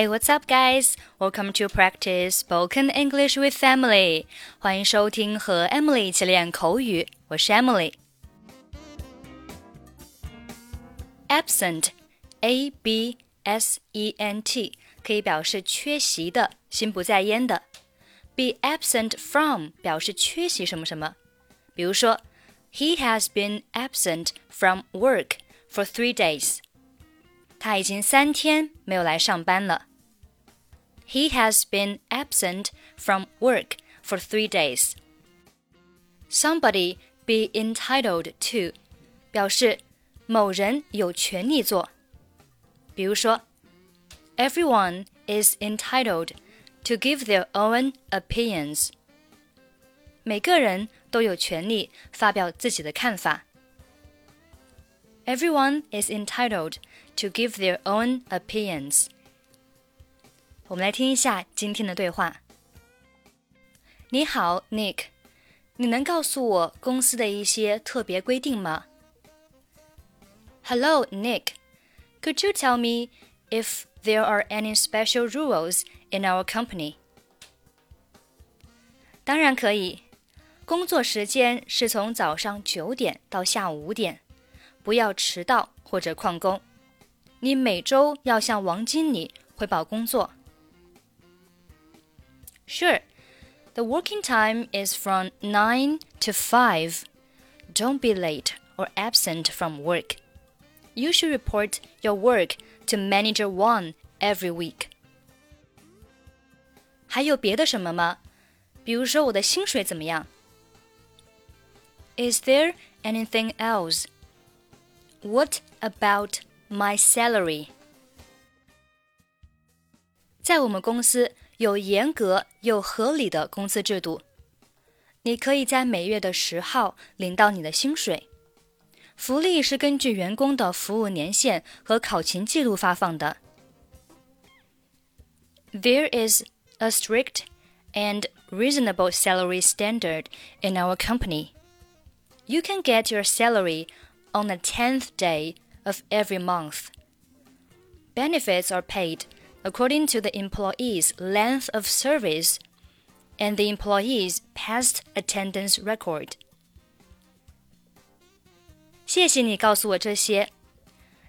Hey, what's up, guys? Welcome to practice spoken English with Emily. 欢迎收听和 Emily 一起练口语，我是 Emily。Absent, a b s e n t，可以表示缺席的、心不在焉的。Be absent from 表示缺席什么什么。比如说，He has been absent from work for three days. 他已经三天没有来上班了。He has been absent from work for three days. Somebody be entitled to 表示某人有权利做。比如说，Everyone is entitled to give their own opinions. 每个人都有权利发表自己的看法。Everyone is entitled to give their own opinions. 我们来听一下今天的对话。你好，Nick，你能告诉我公司的一些特别规定吗？Hello, Nick. Could you tell me if there are any special rules in our company? 当然可以。工作时间是从早上九点到下午五点。不要迟到或者旷工。你每周要向王经理汇报工作。Sure. The working time is from 9 to 5. Don't be late or absent from work. You should report your work to manager Wang every week. 还有别的什么吗？比如说我的薪水怎么样？Is there anything else? What about my salary? 在我们公司有严格又合理的工资制度，你可以在每月的十号领到你的薪水。福利是根据员工的服务年限和考勤记录发放的。There is a strict and reasonable salary standard in our company. You can get your salary on the 10th day of every month. Benefits are paid according to the employee's length of service and the employee's past attendance record. 谢谢你告诉我这些。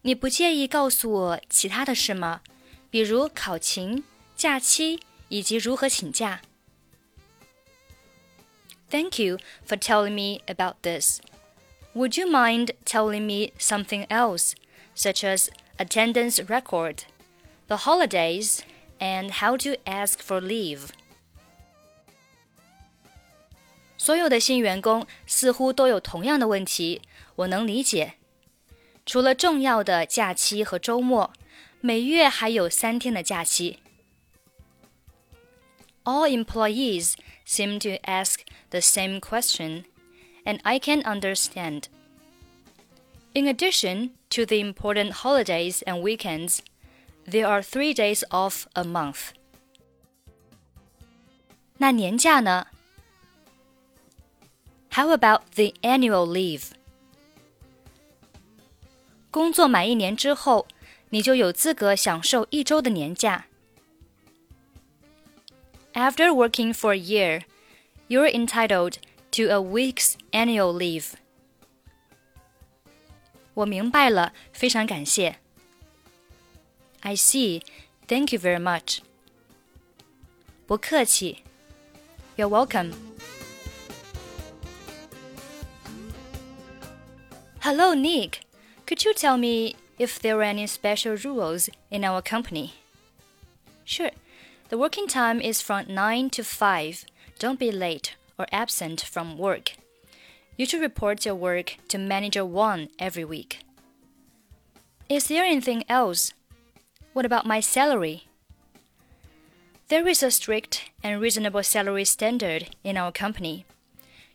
你不介意告诉我其他的事吗？比如考勤、假期以及如何请假。Thank you for telling me about this. Would you mind telling me something else, such as attendance record, the holidays, and how to ask for leave? 所有的新员工似乎都有同样的问题，我能理解。除了重要的假期和周末，每月还有三天的假期。All employees seem to ask the same question and I can understand. In addition to the important holidays and weekends, there are three days off a month. 那年假呢? How about the annual leave? 工作满一年之后，你就有资格享受一周的年假。After working for a year, you're entitled to a week's annual leave. 我明白了，非常感谢。 I see. Thank you very much. 不客气。You're welcome. Hello, Nick. Could you tell me if there are any special rules in our company? Sure. The working time is from 9 to 5. Don't be late or absent from work. You should report your work to Manager Wang every week. Is there anything else? What about my salary? There is a strict and reasonable salary standard in our company.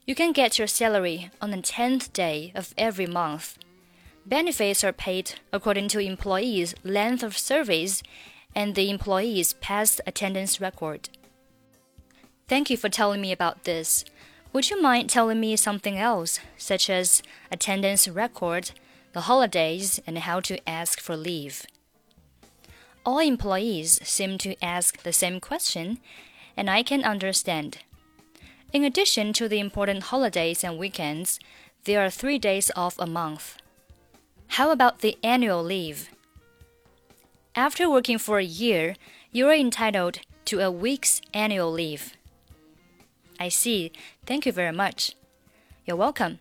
You can get your salary on the 10th day of every month. Benefits are paid according to employees' length of service and the employee's past attendance record. Thank you for telling me about this. Would you mind telling me something else, such as attendance record, the holidays, and how to ask for leave? All employees seem to ask the same question, and I can understand. In addition to the important holidays and weekends, there are three days off a month. How about the annual leave? After working for a year, you are entitled to a week's annual leave. I see. Thank you very much. You're welcome.